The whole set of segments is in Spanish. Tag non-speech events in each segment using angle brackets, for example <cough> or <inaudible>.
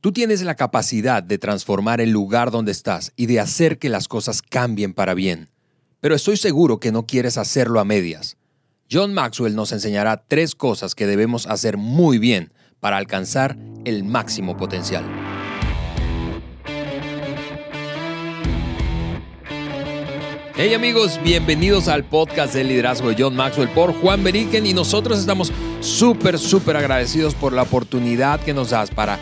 Tú tienes la capacidad de transformar el lugar donde estás y de hacer que las cosas cambien para bien. Pero estoy seguro que no quieres hacerlo a medias. John Maxwell nos enseñará tres cosas que debemos hacer muy bien para alcanzar el máximo potencial. Hey amigos, bienvenidos al podcast del liderazgo de John Maxwell por Juan Beriken y nosotros estamos súper, súper agradecidos por la oportunidad que nos das para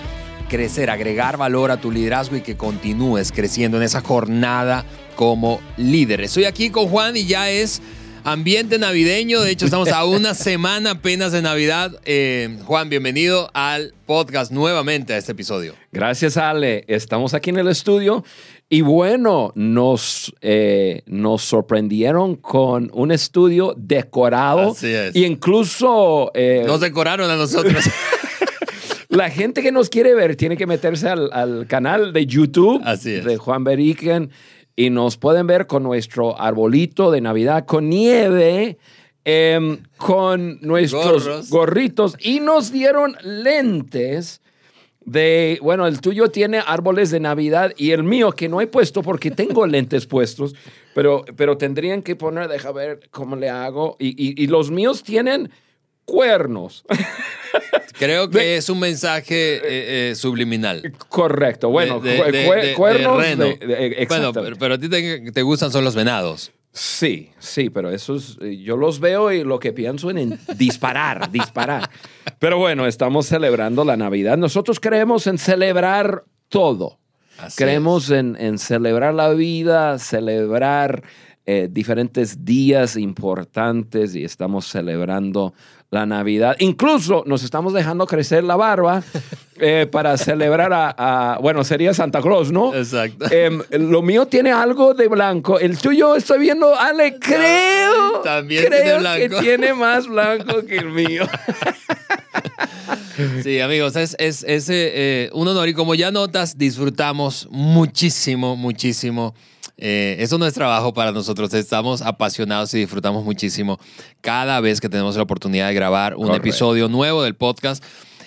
crecer, agregar valor a tu liderazgo y que continúes creciendo en esa jornada como líder. Estoy aquí con Juan y ya es ambiente navideño, de hecho estamos a una <laughs> semana apenas de Navidad. Eh, Juan, bienvenido al podcast nuevamente a este episodio. Gracias Ale, estamos aquí en el estudio y bueno, nos, eh, nos sorprendieron con un estudio decorado. Así es. Y incluso... eh, Nos decoraron a nosotros. <laughs> la gente que nos quiere ver tiene que meterse al, al canal de YouTube de Juan Beriken y nos pueden ver con nuestro arbolito de Navidad con nieve, em, con nuestros Gorros. gorritos y nos dieron lentes de, bueno, el tuyo tiene árboles de Navidad y el mío que no he puesto porque tengo <laughs> lentes puestos, pero, pero tendrían que poner, deja ver cómo le hago, y, y- y los míos tienen cuernos. <laughs> Creo que es un mensaje eh, eh, subliminal. Correcto, bueno, De- cu- de- cu- de- de cuernos reno. Bueno, pero, pero a ti te, te gustan son los venados. Sí, sí, pero eso es, eh, yo los veo y lo que pienso en, en disparar, <laughs> disparar. Pero bueno, estamos celebrando la Navidad. Nosotros creemos en celebrar todo. Así creemos en, en celebrar la vida, celebrar eh, diferentes días importantes y estamos celebrando la Navidad. Incluso nos estamos dejando crecer la barba <laughs> eh, para celebrar a, a- bueno, sería Santa Claus, ¿no? Exacto. Em, lo mío tiene algo de blanco. El tuyo estoy viendo, Ale, creo. también creo tiene blanco. que tiene más blanco <laughs> que el mío. Sí, amigos, es, es, es, eh, eh, un honor y como ya notas, disfrutamos muchísimo, muchísimo. Eh, eso no es trabajo para nosotros, estamos apasionados y disfrutamos muchísimo cada vez que tenemos la oportunidad de grabar un Correcto. episodio nuevo del podcast.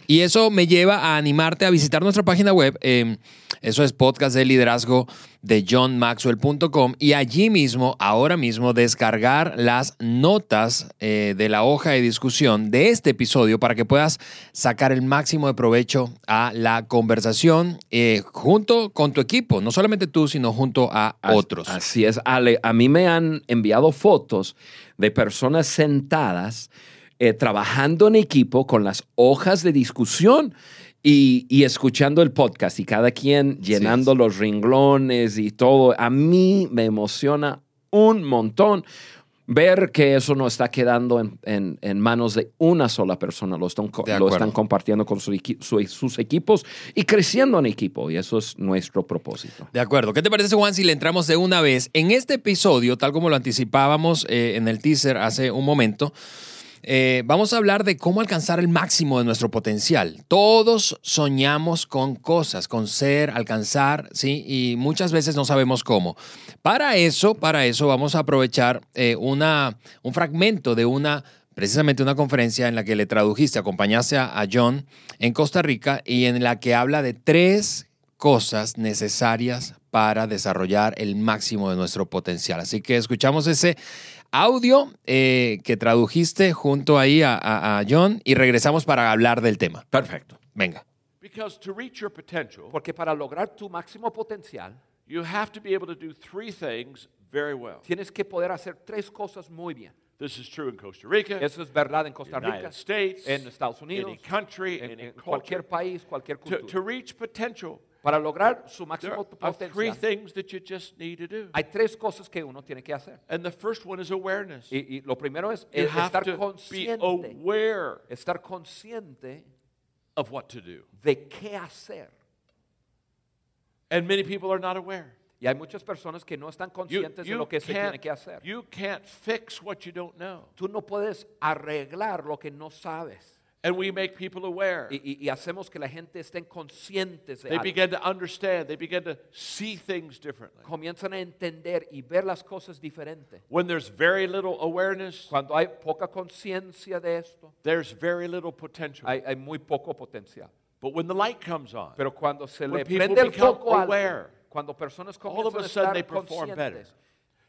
Y eso me lleva a animarte a visitar nuestra página web. eh, eso es podcast de liderazgo de johnmaxwell.com y allí mismo, ahora mismo, descargar las notas eh, de la hoja de discusión de este episodio para que puedas sacar el máximo de provecho a la conversación eh, junto con tu equipo, no solamente tú, sino junto a otros. Así es, Ale. A mí me han enviado fotos de personas sentadas eh, trabajando en equipo con las hojas de discusión y, y escuchando el podcast y cada quien llenando los renglones y todo. A mí me emociona un montón ver que eso no está quedando en, en- en manos de una sola persona, lo están, lo están compartiendo con su equi- su- sus equipos y creciendo en equipo y eso es nuestro propósito. De acuerdo. ¿Qué te parece, Juan, si le entramos de una vez? En este episodio, tal como lo anticipábamos eh, en el teaser hace un momento, eh, vamos a hablar de cómo alcanzar el máximo de nuestro potencial. Todos soñamos con cosas, con ser, alcanzar, ¿sí? Y muchas veces no sabemos cómo. Para eso, para eso vamos a aprovechar eh, una, un fragmento de una precisamente una conferencia en la que le tradujiste, acompañaste a, a John en Costa Rica y en la que habla de tres cosas necesarias para desarrollar el máximo de nuestro potencial. Así que escuchamos ese audio eh, que tradujiste junto ahí a, a- a John y regresamos para hablar del tema. Perfecto. Venga. Because to reach your potential, Porque para lograr tu máximo potencial, you have to be able to do three things very well. tienes que poder hacer tres cosas muy bien. This is true in Costa Rica, Eso es verdad en Costa United Rica, States, en Estados Unidos, any country, en, any en cualquier país, cualquier To, cultura. to reach potential, Para lograr su máximo potencial, things that you just need to do. hay tres cosas que uno tiene que hacer. And the first one is awareness. Y, y lo primero es You have estar consciente, estar consciente of what to do. de qué hacer. And many people are not aware. Y hay muchas personas que no están You, conscientes de you lo que se tiene can't, que hacer. you can't fix what you don't know. Tú no puedes arreglar lo que no sabes. And we make people aware. Y, y- hacemos que la gente estén conscientes de They algo. begin to understand. They begin to see things differently. Comienzan a entender y ver las cosas diferentes. When there's very little awareness, Cuando hay poca conciencia de esto, there's very little potential. hay, hay muy poco potencial. But when the light comes on, Pero cuando se When le people prende el become foco alto, aware, cuando personas all of a a sudden they perform better.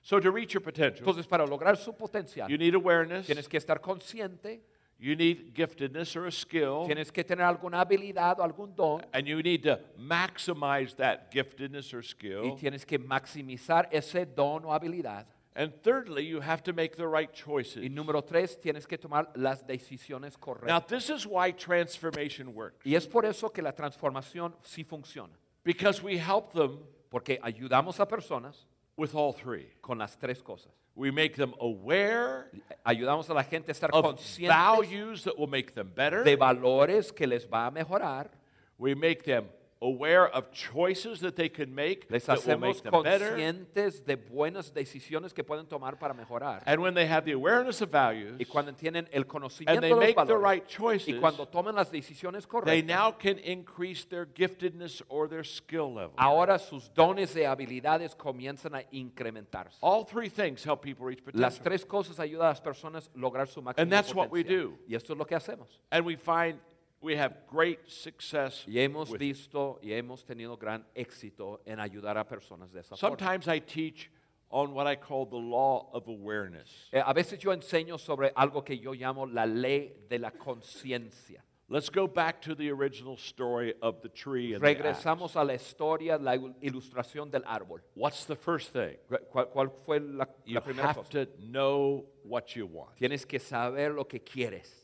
So to reach your potential, entonces para lograr su potencial, you need awareness, tienes que estar consciente, you need giftedness or a skill, tienes que tener alguna habilidad o algún don and you need to maximize that giftedness or skill. y tienes que maximizar ese don o habilidad. And thirdly, you have to make the right choices. Y número tres, tienes que tomar las decisiones correctas. Now, this is why transformation works. Y es por eso que la transformación sí funciona, Because we help them porque ayudamos a personas with all three. con las tres cosas. We make them aware Ayudamos a la gente a estar of conscientes values that will make them better. de valores que les va a mejorar. We make them aware of choices that they can make Les that will make them better. conscientes de buenas decisiones que pueden tomar para mejorar. And when they have the awareness of values Y cuando tienen el and conocimiento they de los make the valores right y cuando toman las decisiones correctas, they now can increase their giftedness or their skill level. ahora sus dones y habilidades comienzan a incrementarse. All three things help people reach potential. Las tres cosas ayudan a las personas lograr su máximo And that's what we do. Y esto es lo que hacemos. And we find we have great success. Y hemos with- visto y hemos tenido gran éxito en ayudar a personas de esa forma. Sometimes I teach on what I call the law of awareness. Eh, a veces yo enseño sobre algo que yo llamo la ley de la conciencia. Let's go back to the original story of the tree and the. Regresamos a la historia, la ilustración del árbol. What's the first thing? ¿Cuál, cuál fue la, You la primera have cosa? to know what you want. Tienes que saber lo que quieres.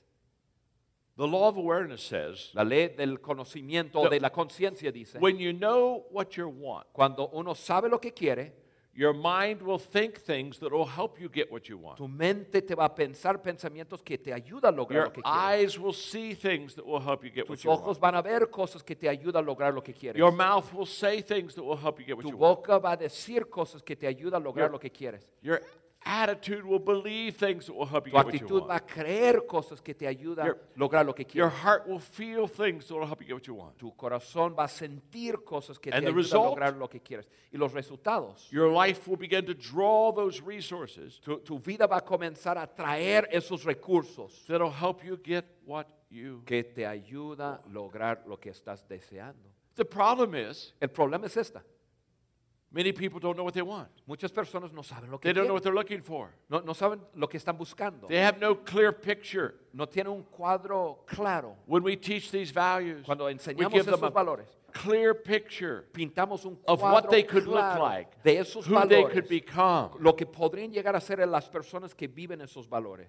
The law of awareness says La ley del conocimiento o de la conciencia dice, when you know what you want, cuando uno sabe lo que quiere, your mind will think things that will help you get what you want. tu mente te va a pensar pensamientos que te ayudan a lograr Your lo que quieres. eyes will see things that will help you get what Tus you ojos want. van a ver cosas que te ayudan a lograr lo que quieres. Your mouth will say things that will help you get what Tu you want. boca va a decir cosas que te ayudan a lograr Your- lo que quieres. Your attitude will believe things that will help you Tu get what you actitud va want. a creer cosas que te ayudan Your- lograr lo que Your quieres. heart will feel things that will help you get what you want. Tu corazón va a sentir cosas que te And the ayudan a lograr lo que quieres. Y los resultados, Your life will begin to draw those resources tu, tu vida va a comenzar a traer esos recursos that'll help you get what you. que te ayuda a lograr lo que estás deseando. The problem is, El problema es esta. Many people don't know what they want. Muchas personas no saben lo que They don't know what quieren. they're looking for. No, no saben lo que están buscando. They have no clear picture. No tienen un cuadro claro. When we teach these values, Cuando we enseñamos give them esos a valores, clear picture pintamos un of cuadro what they could look claro like, de esos who they could valores, become. lo que podrían llegar a ser las personas que viven esos valores.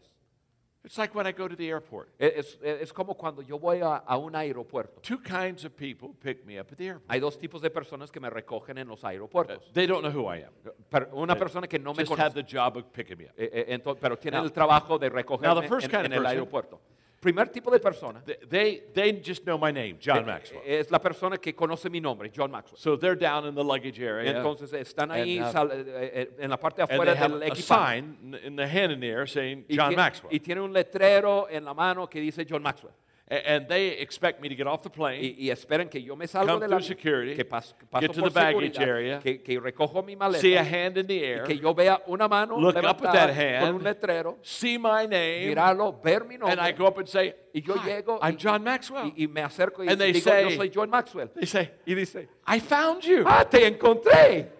It's like when I go to the airport. Es, es- es como cuando yo voy a, a un aeropuerto. Two kinds of people pick me up at the airport. Hay dos tipos de personas que me recogen en los Uh, aeropuertos. They don't know who I am. Per- una persona que no me Just have conoce, the job of picking me up. eh, eh, pero tiene Now- el trabajo de recogerme now the first en, kind of en el person- aeropuerto. Primer tipo de persona They, they, just know my name, John eh, Maxwell. es la persona que conoce mi nombre, John Maxwell. So they're down in the luggage area. Entonces están ahí And, uh, sal- eh, eh, en la parte afuera del a equipaje. sign in the hand in the air saying Y, John tie- Maxwell. y tiene un letrero en la mano que dice John Maxwell. And they expect me to get off the plane, Y, y esperan que yo me salga Come de la through security, que pas- paso get to por the baggage area, que, que recojo mi maleta, see a hand in the y air, que yo vea una mano look up at that con hand, un letrero, see my name, mirarlo, ver mi nombre, and I go up and say, y yo llego I'm y, John Maxwell. y, y me acerco y And they digo, say- yo soy John Maxwell. They say, Y dice, I found you. ah, te encontré.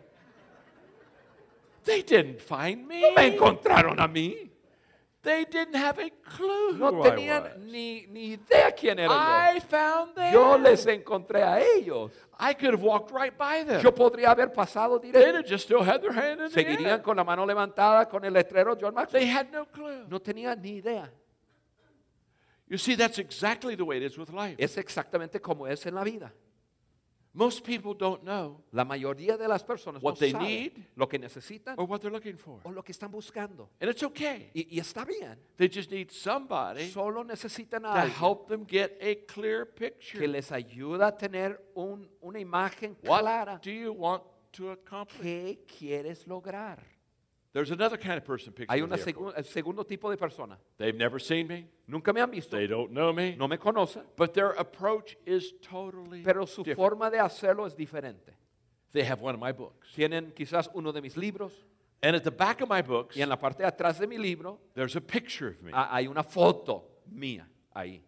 They didn't find me. No me encontraron a mí. They didn't have a clue No who I tenían was. ni, ni idea quién era I found them. yo. Yo les encontré a ellos. I could have walked right by them. Yo podría haber pasado They'd directo. have just still had their hand in the Seguirían con la mano levantada con el letrero John Maxwell. They had no clue. No tenía ni idea. You see, that's exactly the way it is with life. Es exactamente como es en la vida. Most people don't know La mayoría de las personas What no they saben need lo que necesitan or what they're looking for. o lo que están buscando. And it's okay. Y, y está bien. They just need somebody Solo necesitan to a alguien help them get a clear picture. que les ayuda a tener un- una imagen What clara. do you want to accomplish? ¿Qué quieres lograr? There's another kind of person picks Hay un segundo tipo de persona. They've never seen me. Nunca me han visto, They don't know me. no me conocen, But their approach is totally pero su different. forma de hacerlo es diferente. They have one of my books. Tienen quizás uno de mis libros And at the back of my books, y en la parte de atrás de mi libro there's a picture of me hay una foto mía ahí.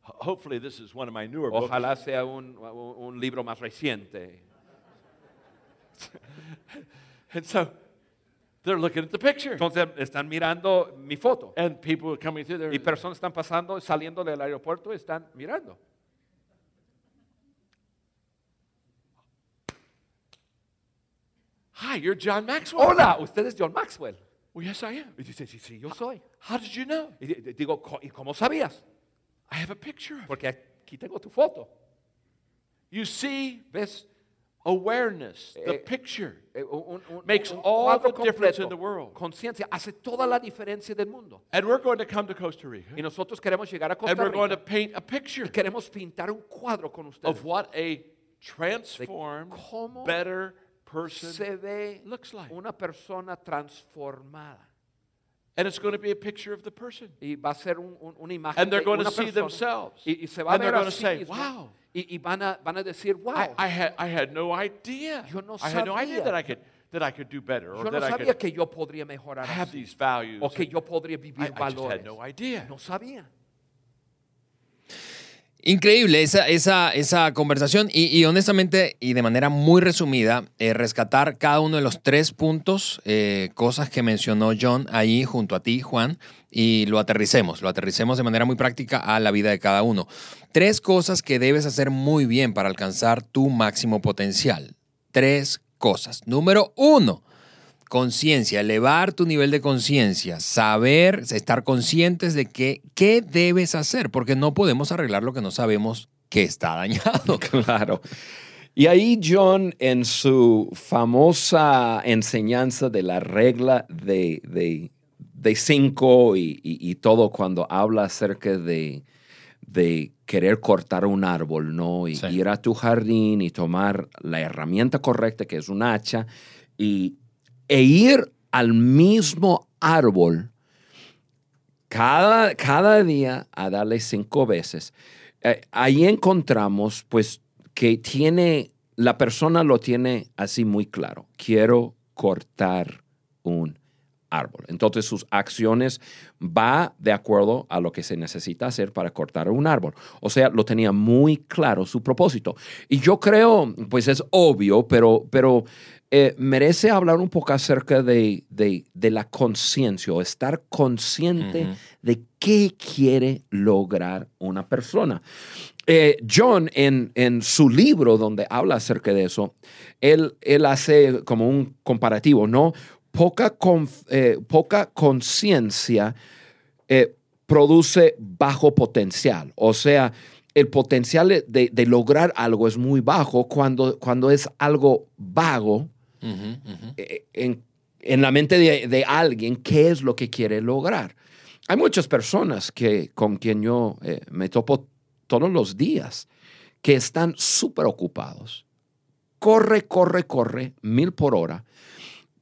Hopefully, this is one of my newer books. Ojalá sea un, un- un libro más reciente. <laughs> And so they're looking at the picture. Entonces están mirando mi foto. And people are coming through there. Y personas están pasando, saliendo del aeropuerto, están mirando. Hi, you're John Maxwell. Hola, usted es John Maxwell. Well, yes, I am. Y dice, sí, sí, yo soy. How did you know? Y digo, ¿y cómo sabías? I have a picture of. Porque aquí tengo tu foto. You see, ¿Ves? Awareness, the Eh, picture. Eh, un- un- Makes un all the difference in the world. Conciencia hace toda la diferencia del mundo. And we're going to come to Costa Rica. Y nosotros queremos llegar a Costa And we're going to paint a picture y queremos pintar un cuadro con ustedes. of what a transformed, better person se ve looks like. una persona transformada. And it's going to be a picture of the person. Y va a ser un- un- una imagen And they're going to see themselves. Y, y se va a And they're going to say, wow. Y, y van, a, van a decir, wow. I, I, had, I had no idea. Yo no I had no idea that I could, that I could do better or yo no that I sabía could que yo podría mejorar have these values. O que yo podría I, vivir I just had no idea. No sabía. Increíble esa, esa, esa conversación y, honestamente y de manera muy resumida, eh, rescatar cada uno de los tres puntos, eh, cosas que mencionó John ahí junto a ti, Juan, y lo aterricemos, lo aterricemos de manera muy práctica a la vida de cada uno. Tres cosas que debes hacer muy bien para alcanzar tu máximo potencial. Tres cosas. Número uno, conciencia, elevar tu nivel de conciencia, saber, estar conscientes de que, qué debes hacer, porque no podemos arreglar lo que no sabemos que está dañado. <laughs> Claro. Y ahí John, en su famosa enseñanza de la regla de, de- de cinco y, y- y todo, cuando habla acerca de, de querer cortar un árbol, ¿no? Y Sí. ir a tu jardín y tomar la herramienta correcta, que es un hacha, y, e ir al mismo árbol cada, cada día a darle cinco veces. Eh, ahí encontramos, pues, que tiene, la persona lo tiene así muy claro. Quiero cortar un árbol. Entonces sus acciones va de acuerdo a lo que se necesita hacer para cortar un árbol. O sea, lo tenía muy claro su propósito. Y yo creo, pues es obvio, pero, pero eh, merece hablar un poco acerca de, de- de la conciencia o estar consciente de qué quiere lograr una persona. Eh, John, en, en su libro donde habla acerca de eso, él, él hace como un comparativo, ¿no? Poca, eh, poca conciencia eh, produce bajo potencial. O sea, el potencial de, de lograr algo es muy bajo cuando, cuando es algo vago Ujú, ujú. eh, en, en la mente de, de alguien qué es lo que quiere lograr. Hay muchas personas que, con quien yo eh, me topo todos los días que están súper ocupados. Corre, corre, corre, mil por hora.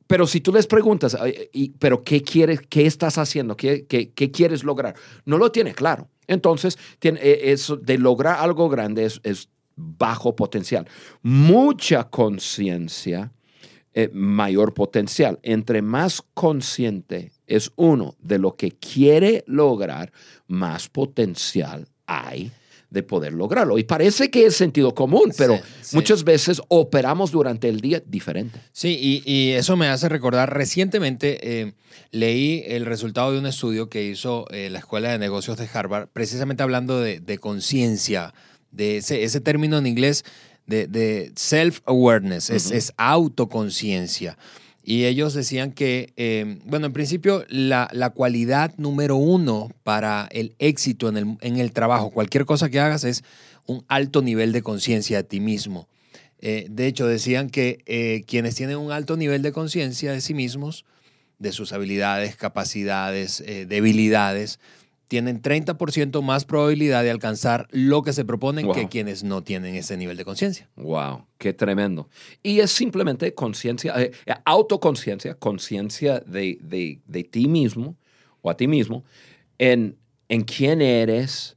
Pero si tú les preguntas, "Ay, y- ¿pero qué quieres, qué estás haciendo? ¿Qué, qué, qué quieres lograr? No lo tiene claro. Entonces, tiene, eh, eso de lograr algo grande es, es bajo potencial. Mucha conciencia eh, mayor potencial. Entre más consciente es uno de lo que quiere lograr, más potencial hay de poder lograrlo. Y parece que es sentido común, pero Sí, sí. muchas veces operamos durante el día diferente. Sí, y, y eso me hace recordar, recientemente eh, leí el resultado de un estudio que hizo eh, la Escuela de Negocios de Harvard, precisamente hablando de, de conciencia, de ese, ese término en inglés de, de self-awareness, es, es autoconciencia. Y ellos decían que, eh, bueno, en principio la, la cualidad número uno para el éxito en el, en el trabajo, cualquier cosa que hagas, es un alto nivel de conciencia de ti mismo. Eh, de hecho, decían que eh, quienes tienen un alto nivel de conciencia de sí mismos, de sus habilidades, capacidades, eh, debilidades, tienen 30% más probabilidad de alcanzar lo que se proponen Wow. que quienes no tienen ese nivel de conciencia. Wow, qué tremendo. Y es simplemente conciencia, eh, autoconciencia, conciencia de, de- de ti mismo o a ti mismo, en, en quién eres,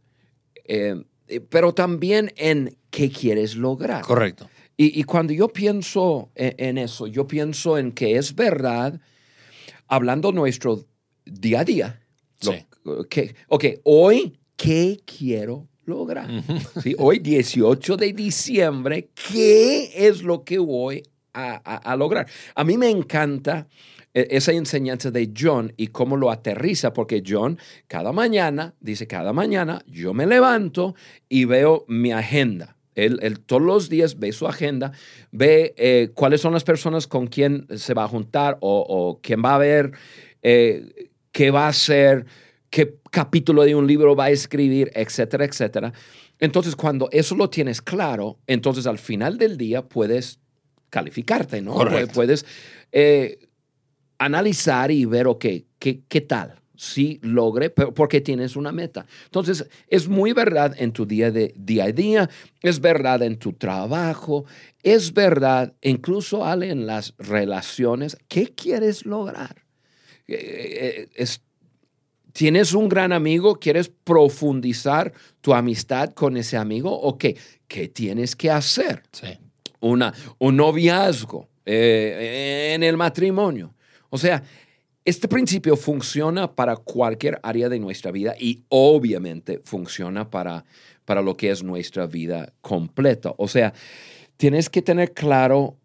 eh, pero también en qué quieres lograr. Correcto. Y, y cuando yo pienso en, en eso, yo pienso en que es verdad, hablando nuestro día a día, lo- Sí. que, ok, hoy, ¿qué quiero lograr? ¿Sí? Hoy, 18 de diciembre, ¿qué es lo que voy a, a- a lograr? A mí me encanta eh, esa enseñanza de John y cómo lo aterriza, porque John cada mañana, dice, cada mañana yo me levanto y veo mi agenda. Él, él todos los días ve su agenda, ve eh, cuáles son las personas con quien se va a juntar o, o quién va a ver, eh, qué va a hacer, qué capítulo de un libro va a escribir, etcétera, etcétera. Entonces, cuando eso lo tienes claro, entonces al final del día puedes calificarte, ¿no? Correcto. Puedes eh, analizar y ver, ok, ¿qué, qué tal? Si logré, pero porque tienes una meta. Entonces, es muy verdad en tu día, de, día a día, es verdad en tu trabajo, es verdad incluso, Ale, en las relaciones. ¿Qué quieres lograr? Eh, eh, es- ¿Tienes un gran amigo? ¿Quieres profundizar tu amistad con ese amigo? ¿O qué? ¿Qué tienes que hacer? Sí. una, un noviazgo, eh, en el matrimonio. O sea, este principio funciona para cualquier área de nuestra vida y obviamente funciona para, para lo que es nuestra vida completa. O sea, tienes que tener claro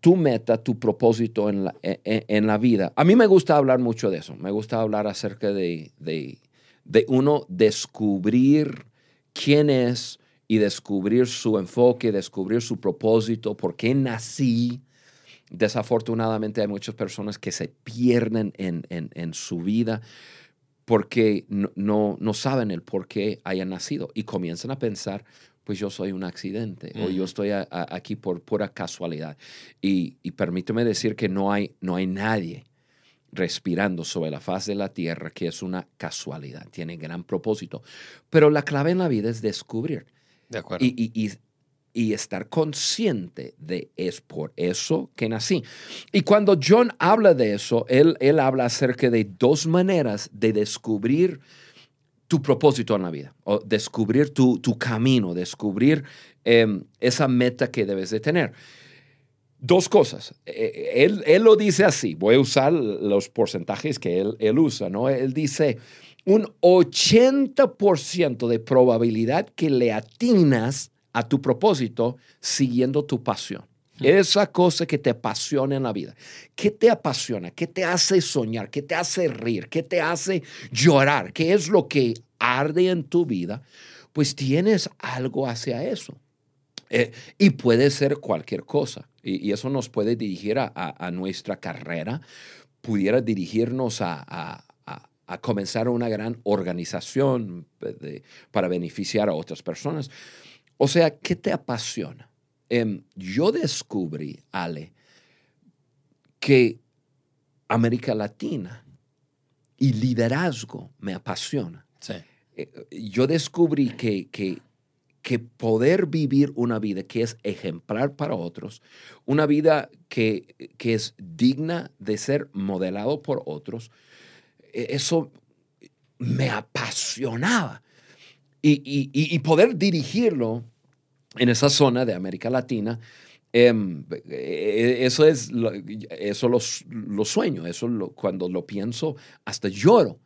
tu meta, tu propósito en la, en- en- en la vida. A mí me gusta hablar mucho de eso. Me gusta hablar acerca de, de, de uno descubrir quién es y descubrir su enfoque, descubrir su propósito, por qué nací. Desafortunadamente hay muchas personas que se pierden en, en- en su vida porque no, no, no saben el por qué hayan nacido y comienzan a pensar, pues yo soy un accidente o yo estoy a- a- aquí por pura casualidad. Y, y permíteme decir que no hay, no hay nadie respirando sobre la faz de la tierra que es una casualidad, tiene gran propósito. Pero la clave en la vida es descubrir De acuerdo. y- y estar consciente de es por eso que nací. Y cuando John habla de eso, él, él habla acerca de dos maneras de descubrir tu propósito en la vida, o descubrir tu, tu camino, descubrir em, esa meta que debes de tener. Dos cosas. Eh, Él, él lo dice así, voy a usar los porcentajes que él, él usa, ¿no? Él dice un 80% de probabilidad que le atinas a tu propósito siguiendo tu pasión. Esa cosa que te apasiona en la vida. ¿Qué te apasiona? ¿Qué te hace soñar? ¿Qué te hace reír? ¿Qué te hace llorar? ¿Qué es lo que arde en tu vida? Pues tienes algo hacia eso. Eh, y puede ser cualquier cosa. Y, y eso nos puede dirigir a, nuestra carrera, pudiera dirigirnos a, a- a- a comenzar una gran organización eh, de- para beneficiar a otras personas. O sea, ¿qué te apasiona? Em, yo descubrí, Ale, que América Latina y liderazgo me apasiona Sí. eh, yo descubrí que, que, que poder vivir una vida que es ejemplar para otros, una vida que, que es digna de ser modelado por otros, eh, eso me apasionaba. Y- y poder dirigirlo en esa zona de América Latina, em, eh, eso es, lo, eso lo, lo sueño, eso lo- cuando lo pienso hasta lloro.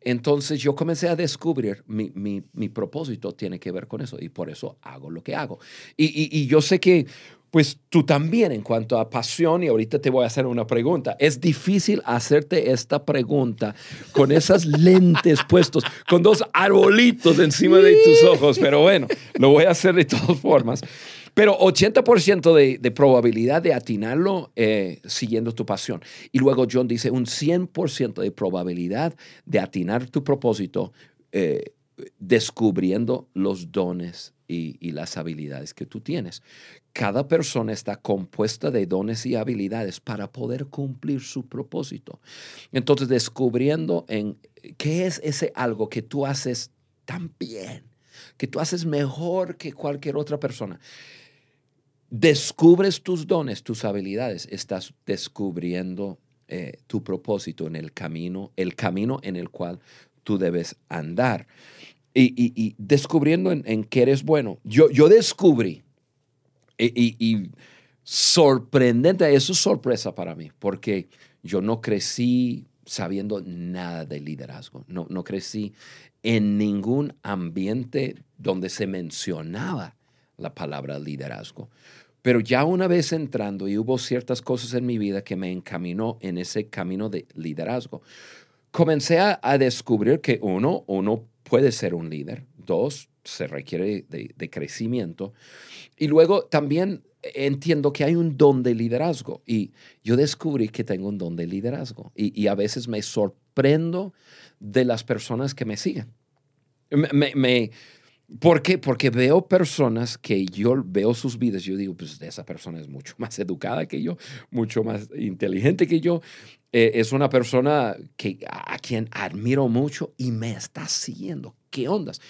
Entonces yo comencé a descubrir mi, mi- mi propósito tiene que ver con eso y por eso hago lo que hago. Y- y yo sé que pues tú también en cuanto a pasión, y ahorita te voy a hacer una pregunta, es difícil hacerte esta pregunta con esas <laughs> lentes puestos, con dos arbolitos encima de tus ojos, pero bueno, lo voy a hacer de todas formas. Pero 80% de, de probabilidad de atinarlo eh, siguiendo tu pasión. Y luego John dice un 100% de probabilidad de atinar tu propósito eh, descubriendo los dones y, y las habilidades que tú tienes. Cada persona está compuesta de dones y habilidades para poder cumplir su propósito. Entonces, descubriendo en qué es ese algo que tú haces tan bien, que tú haces mejor que cualquier otra persona descubres tus dones, tus habilidades, estás descubriendo eh, tu propósito en el camino, el camino en el cual tú debes andar. Y, descubriendo en, en qué eres bueno. Yo, yo descubrí, y, y- y sorprendente, eso es sorpresa para mí, porque yo no crecí sabiendo nada de liderazgo. No, no crecí en ningún ambiente donde se mencionaba la palabra liderazgo. Pero ya una vez entrando y hubo ciertas cosas en mi vida que me encaminó en ese camino de liderazgo, comencé a, a descubrir que uno, uno puede ser un líder. Dos, se requiere de, crecimiento. Y luego también entiendo que hay un don de liderazgo y yo descubrí que tengo un don de liderazgo y, a veces me sorprendo de las personas que me siguen. Me- me- ¿Por qué? Porque veo personas que yo veo sus vidas, yo digo, pues esa persona es mucho más educada que yo, mucho más inteligente que yo, eh, es una persona que, a, a quien admiro mucho y me está siguiendo. ¿Qué ondas?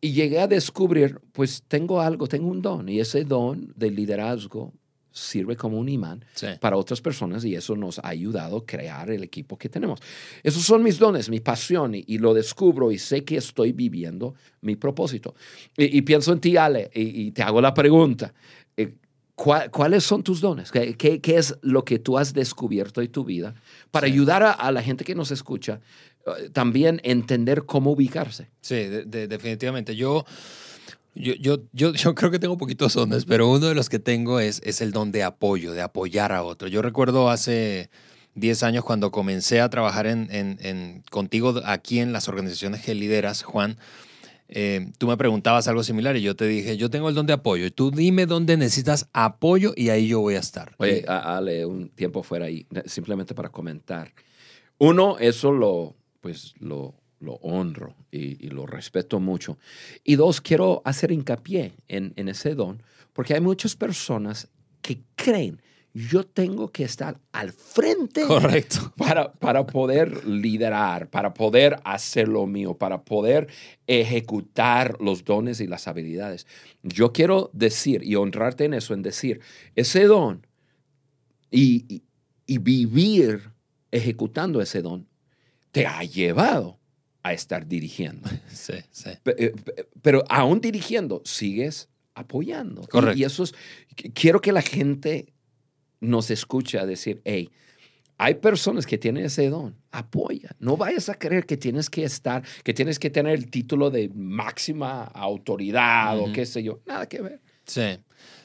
Y llegué a descubrir, pues tengo algo, tengo un don, y ese don de liderazgo sirve como un imán Sí. para otras personas y eso nos ha ayudado a crear el equipo que tenemos. Esos son mis dones, mi pasión y, y lo descubro y sé que estoy viviendo mi propósito. Y, y pienso en ti, Ale, y, y te hago la pregunta. eh, ¿cuál- ¿Cuáles son tus dones? ¿Qué, qué, qué es lo que tú has descubierto en tu vida para Sí. ayudar a, a la gente que nos escucha también entender cómo ubicarse? Sí, de- de- definitivamente. Yo, yo, yo, yo, <laughs> yo creo que tengo poquitos dones, pero uno de los que tengo es, es el don de apoyo, de apoyar a otro. Yo recuerdo hace 10 años cuando comencé a trabajar en, en- en- contigo aquí en las organizaciones que lideras, Juan. eh, tú me preguntabas algo similar y yo te dije, yo tengo el don de apoyo. y Tú dime dónde necesitas apoyo y ahí yo voy a estar. Oye, a- Ale, un tiempo fuera ahí, simplemente para comentar. Uno, eso lo, pues, lo, lo honro y, y lo respeto mucho. Y dos, quiero hacer hincapié en, en ese don, porque hay muchas personas que creen, yo tengo que estar al frente Correcto. <laughs> para, para poder liderar, para poder hacer lo mío, para poder ejecutar los dones y las habilidades. Yo quiero decir y honrarte en eso, en decir, ese don y, y- y vivir ejecutando ese don te ha llevado a estar dirigiendo. <laughs> Sí, sí. Eh, pe- Pero aún dirigiendo, sigues apoyando. Correcto. Y, eso es, qu- quiero que la gente nos escuche a decir, hey, hay personas que tienen ese don, apoya. No vayas a creer que tienes que estar, que tienes que tener el título de máxima autoridad o qué sé yo. Nada que ver. Sí,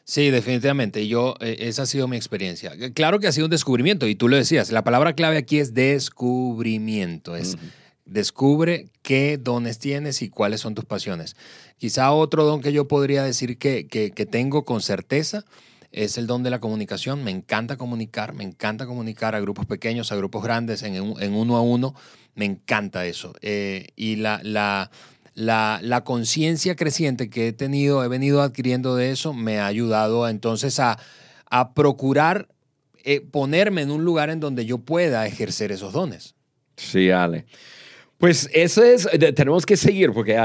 sí, definitivamente. Yo, eh, esa ha sido mi experiencia. Claro que ha sido un descubrimiento y tú lo decías. La palabra clave aquí es descubrimiento. Es descubre qué dones tienes y cuáles son tus pasiones. Quizá otro don que yo podría decir que, que, que tengo con certeza es el don de la comunicación. Me encanta comunicar, me encanta comunicar a grupos pequeños, a grupos grandes, en, en uno a uno. Me encanta eso. Eh, y la, la, la, la conciencia creciente que he tenido, he venido adquiriendo de eso, me ha ayudado entonces a, a procurar eh, ponerme en un lugar en donde yo pueda ejercer esos dones. Sí, Ale. Pues eso es, tenemos que seguir, porque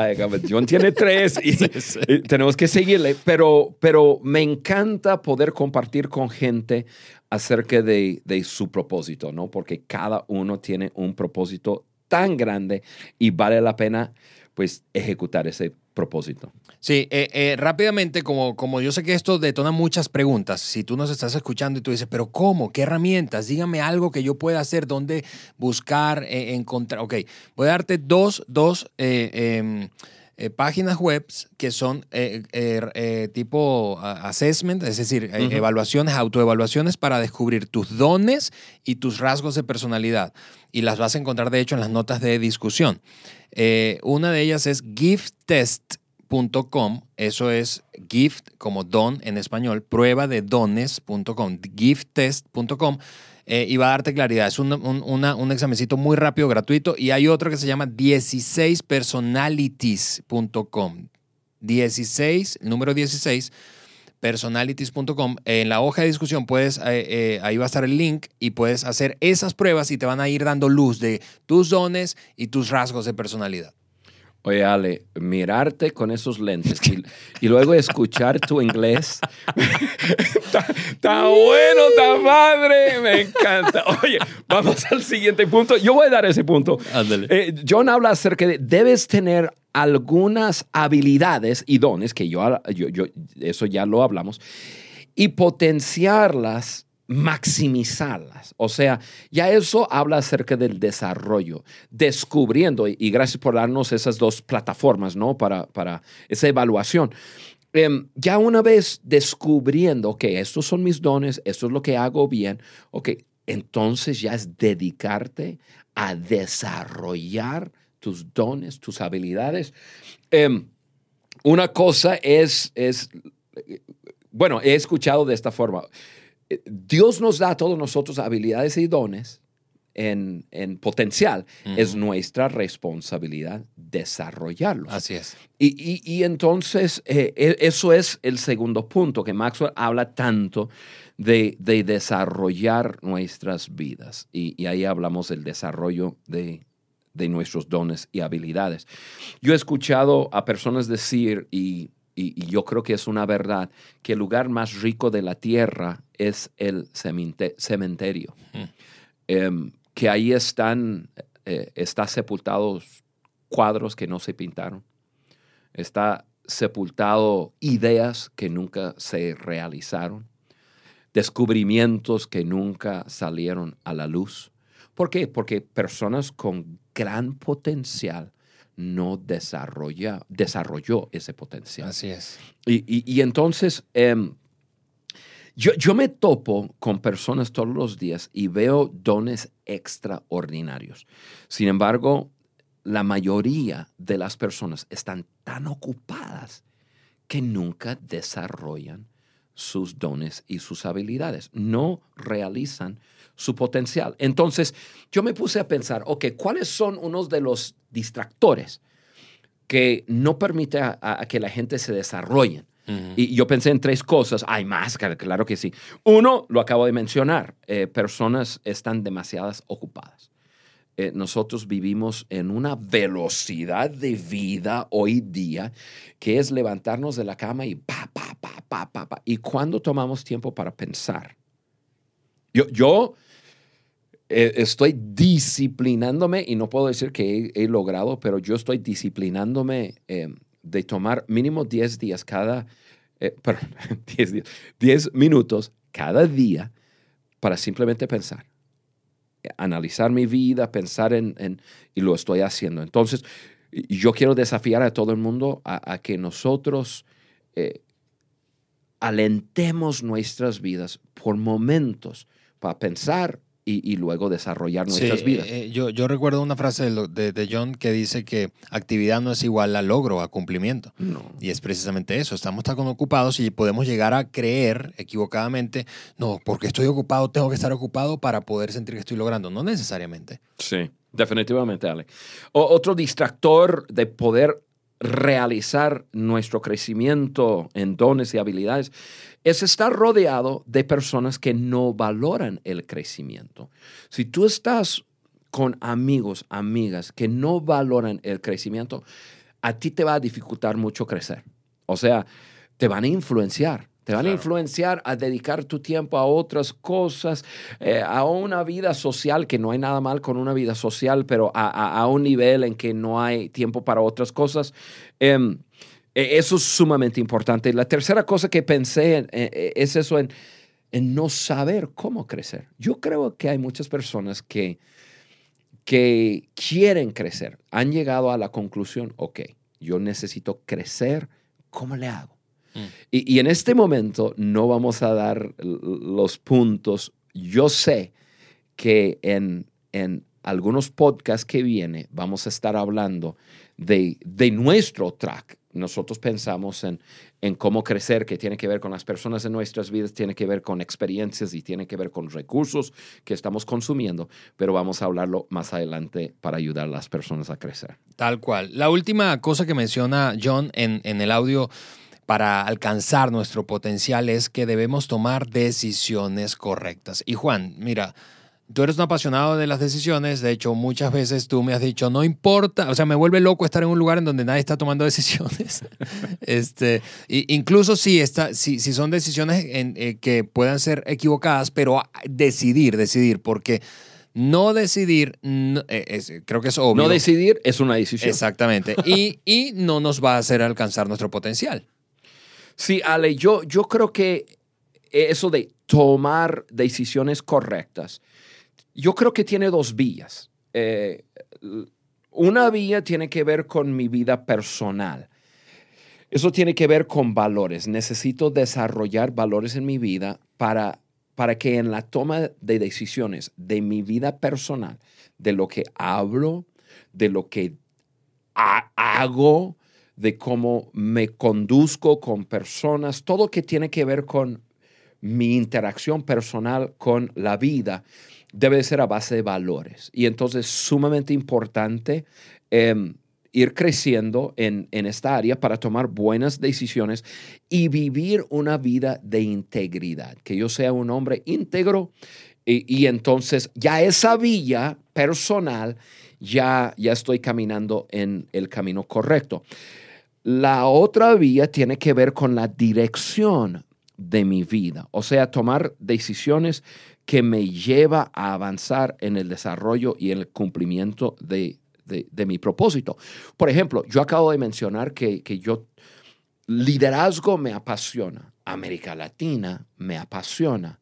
John tiene tres y <laughs> eh, tenemos que seguirle, pero, pero me encanta poder compartir con gente acerca de, de su propósito, ¿no? Porque cada uno tiene un propósito tan grande y vale la pena, pues, ejecutar ese propósito. Sí, eh, eh, rápidamente, como, como yo sé que esto detona muchas preguntas, si tú nos estás escuchando y tú dices, pero ¿cómo? ¿Qué herramientas? Dígame algo que yo pueda hacer, dónde buscar, eh, encontrar. Ok, voy a darte dos, dos eh, páginas web que son eh, eh, tipo assessment, es decir, Ujú. evaluaciones, autoevaluaciones para descubrir tus dones y tus rasgos de personalidad. Y las vas a encontrar, de hecho, en las notas de discusión. Una de ellas es gifttest.com. Eso es gift como don en español, prueba de dones.com, gifttest.com. eh, y va a darte claridad. Es un, un, un examencito muy rápido, gratuito. Y hay otro que se llama 16personalities.com. 16, el número 16, personalities.com. En la hoja de discusión puedes, eh, eh, ahí va a estar el link y puedes hacer esas pruebas y te van a ir dando luz de tus dones y tus rasgos de personalidad. Oye, Ale, mirarte con esos lentes y, y luego escuchar tu inglés. <laughs> está, bueno, está padre, me encanta. Oye, vamos al siguiente punto. Yo voy a dar ese punto. Ándale. Eh, John habla acerca de, debes tener algunas habilidades y dones, que yo, yo, yo- eso ya lo hablamos, y potenciarlas maximizarlas. O sea, ya eso habla acerca del desarrollo, descubriendo, y, gracias por darnos esas dos plataformas, ¿no? Para, para esa evaluación. Em, ya una vez descubriendo, que estos son mis dones, esto es lo que hago bien, ok, entonces ya es dedicarte a desarrollar tus dones, tus habilidades. Em, una cosa es, es, bueno, he escuchado de esta forma, Dios nos da a todos nosotros habilidades y dones en, en potencial. Es nuestra responsabilidad desarrollarlos. Así es. Y, y- y entonces, eh, e- eso es el segundo punto, que Maxwell habla tanto de, de desarrollar nuestras vidas. Y, y ahí hablamos del desarrollo de, de nuestros dones y habilidades. Yo he escuchado a personas decir, y, y- y yo creo que es una verdad, que el lugar más rico de la tierra es el cemente- cementerio. Em, que ahí están, eh, está sepultados cuadros que no se pintaron. Está sepultado ideas que nunca se realizaron. Descubrimientos que nunca salieron a la luz. ¿Por qué? Porque personas con gran potencial no desarrolla, desarrolló ese potencial. Así es. Y, y- y entonces, em, yo, yo me topo con personas todos los días y veo dones extraordinarios. Sin embargo, la mayoría de las personas están tan ocupadas que nunca desarrollan sus dones y sus habilidades. No realizan su potencial. Entonces, yo me puse a pensar, ok, ¿cuáles son unos de los distractores que no a- a que la gente se desarrolle? Y yo pensé en tres cosas. Hay más, claro- que sí. Uno, lo acabo de mencionar, eh, personas están demasiadas ocupadas. Eh, nosotros vivimos en una velocidad de vida hoy día que es levantarnos de la cama y pa, pa, pa, pa, pa, pa. ¿Y cuándo tomamos tiempo para pensar? Yo, yo eh, estoy disciplinándome y no puedo decir que he, he logrado, pero yo estoy disciplinándome eh, de tomar mínimo 10 días cada, eh, <laughs> perdón, 10 días, 10 minutos cada día para simplemente pensar, eh, analizar mi vida, pensar en, en- y lo estoy haciendo. Entonces, yo quiero desafiar a todo el mundo a, a que nosotros eh, alentemos nuestras vidas por momentos para pensar y, y luego desarrollar nuestras Sí, vidas. eh, eh, yo, yo recuerdo una frase de, lo- de- de John que dice que actividad no es igual a logro, a cumplimiento. no. Y es precisamente eso, estamos tan ocupados y podemos llegar a creer equivocadamente, no, porque estoy ocupado, tengo que estar ocupado para poder sentir que estoy logrando. No necesariamente. Sí, definitivamente, Ale. O- otro distractor de poder realizar nuestro crecimiento en dones y habilidades es estar rodeado de personas que no valoran el crecimiento. Si tú estás con amigos, amigas que no valoran el crecimiento, a ti te va a dificultar mucho crecer. O sea, te van a influenciar. Te van a influenciar a dedicar tu tiempo a otras cosas, eh, a una vida social, que no hay nada mal con una vida social, pero a, a- a un nivel en que no hay tiempo para otras cosas. Em, eso es sumamente importante. La tercera cosa que pensé en- eh, eh, es eso en, en no saber cómo crecer. Yo creo que hay muchas personas que, que quieren crecer, han llegado a la conclusión, ok, yo necesito crecer, ¿cómo le hago? Y, y en este momento no vamos a dar los puntos. Yo sé que en, en algunos podcasts que viene vamos a estar hablando de, de nuestro track. Nosotros pensamos en, en cómo crecer, que tiene que ver con las personas en nuestras vidas, tiene que ver con experiencias y tiene que ver con recursos que estamos consumiendo, pero vamos a hablarlo más adelante para ayudar a las personas a crecer. Tal cual. La última cosa que menciona John en, en el audio para alcanzar nuestro potencial es que debemos tomar decisiones correctas. Y Juan, mira, tú eres un apasionado de las decisiones, de hecho muchas veces tú me has dicho, no importa, o sea, me vuelve loco estar en un lugar en donde nadie está tomando <laughs> decisiones. este, incluso si, está, si, si son decisiones en- eh, que puedan ser equivocadas, pero decidir, decidir, porque no decidir, no- eh, es- creo que es obvio. No decidir es una decisión. Exactamente. Y, y no nos va a hacer alcanzar nuestro potencial. Sí, Ale, yo, yo creo que eso de tomar decisiones correctas, yo creo que tiene dos vías. Eh, una vía tiene que ver con mi vida personal. Eso tiene que ver con valores. Necesito desarrollar valores en mi vida para, para que en la toma de decisiones de mi vida personal, de lo que hablo, de lo que ha- hago, de cómo me conduzco con personas, todo que tiene que ver con mi interacción personal con la vida debe de ser a base de valores. Y entonces es sumamente importante em, ir creciendo en, en esta área para tomar buenas decisiones y vivir una vida de integridad, que yo sea un hombre íntegro y, y entonces ya esa vía personal ya, ya estoy caminando en el camino correcto. La otra vía tiene que ver con la dirección de mi vida, o sea, tomar decisiones que me lleva a avanzar en el desarrollo y el cumplimiento de, de- de mi propósito. Por ejemplo, yo acabo de mencionar que, que yo, liderazgo me apasiona, América Latina me apasiona.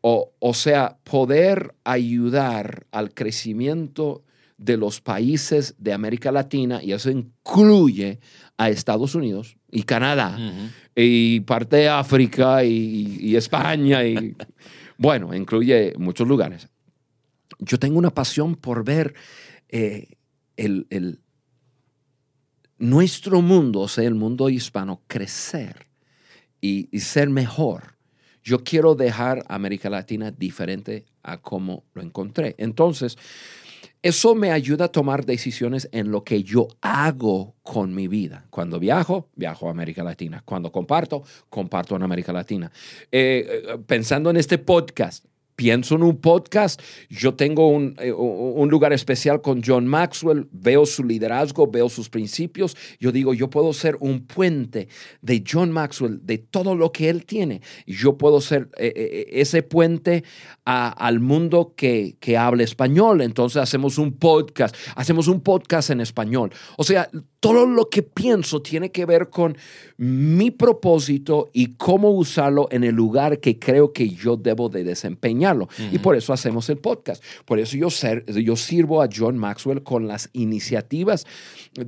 O, o sea, poder ayudar al crecimiento de los países de América Latina, y eso incluye a Estados Unidos y Canadá, Ujú. y parte de África y, y España, y <laughs> bueno, incluye muchos lugares. Yo tengo una pasión por ver eh, el, el- nuestro mundo, o sea, el mundo hispano, crecer y, y ser mejor. Yo quiero dejar a América Latina diferente a como lo encontré. Entonces, eso me ayuda a tomar decisiones en lo que yo hago con mi vida. Cuando viajo, viajo a América Latina. Cuando comparto, comparto en América Latina. Eh, eh, pensando en este podcast, pienso en un podcast, yo tengo un, eh, un lugar especial con John Maxwell, veo su liderazgo, veo sus principios, yo digo, yo puedo ser un puente de John Maxwell, de todo lo que él tiene, yo puedo ser eh, eh, ese puente al mundo que, que habla español, entonces hacemos un podcast, hacemos un podcast en español. O sea, todo lo que pienso tiene que ver con mi propósito y cómo usarlo en el lugar que creo que yo debo de Y por eso hacemos el podcast. Por eso yo, ser- yo sirvo a John Maxwell con las iniciativas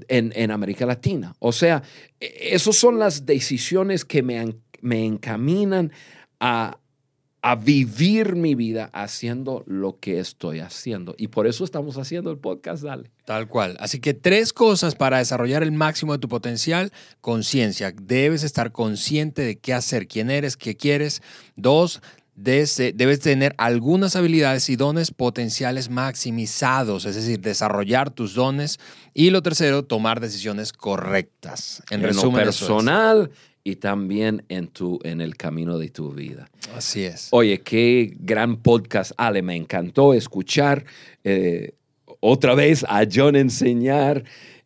en, en América Latina. O sea, e- esas son las decisiones que me, me encaminan a, a vivir mi vida haciendo lo que estoy haciendo. Y por eso estamos haciendo el podcast, dale. Tal cual. Así que tres cosas para desarrollar el máximo de tu potencial. Conciencia. Debes estar consciente de qué hacer, quién eres, qué quieres. Dos, debes tener algunas habilidades y dones potenciales maximizados, es decir, desarrollar tus dones. Y lo tercero, tomar decisiones correctas. En En resumen, lo eso es. personal y también en, tu, en el camino de tu vida. Así es. Oye, qué gran podcast, Ale. Me encantó escuchar eh, otra vez a John enseñar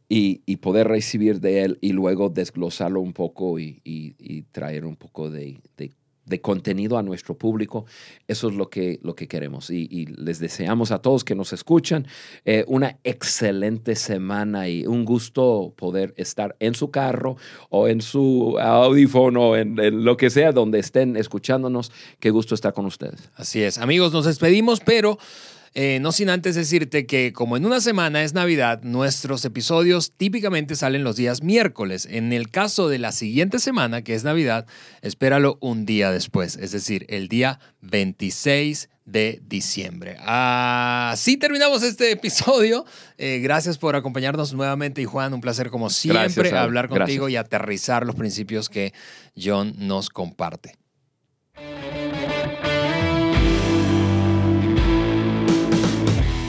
y, y poder recibir de él y luego desglosarlo un poco y, y- y traer un poco de, de- de contenido a nuestro público. Eso es lo que, lo que queremos. Y, les deseamos a todos que nos escuchan eh, una excelente semana y un gusto poder estar en su carro o en su audífono, en, en lo que sea, donde estén escuchándonos. Qué gusto estar con ustedes. Así es. Amigos, nos despedimos, pero eh, no sin antes decirte que como en una semana es Navidad, nuestros episodios típicamente salen los días miércoles. En el caso de la siguiente semana, que es Navidad, espéralo un día después, es decir, el día 26 de diciembre. Así terminamos este episodio. Eh, gracias por acompañarnos nuevamente y Juan, un placer como siempre Gracias, hablar contigo Gracias. y aterrizar los principios que John nos comparte.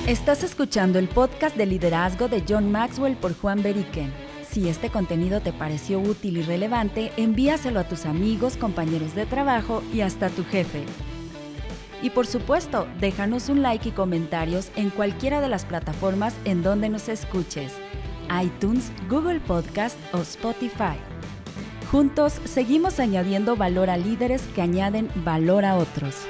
Estás escuchando el podcast de liderazgo de John Maxwell por Juan Beriken. Si este contenido te pareció útil y relevante, envíaselo a tus amigos, compañeros de trabajo y hasta tu jefe. Y por supuesto, déjanos un like y comentarios en cualquiera de las plataformas en donde nos escuches. iTunes, Google Podcast o Spotify. Juntos seguimos añadiendo valor a líderes que añaden valor a otros.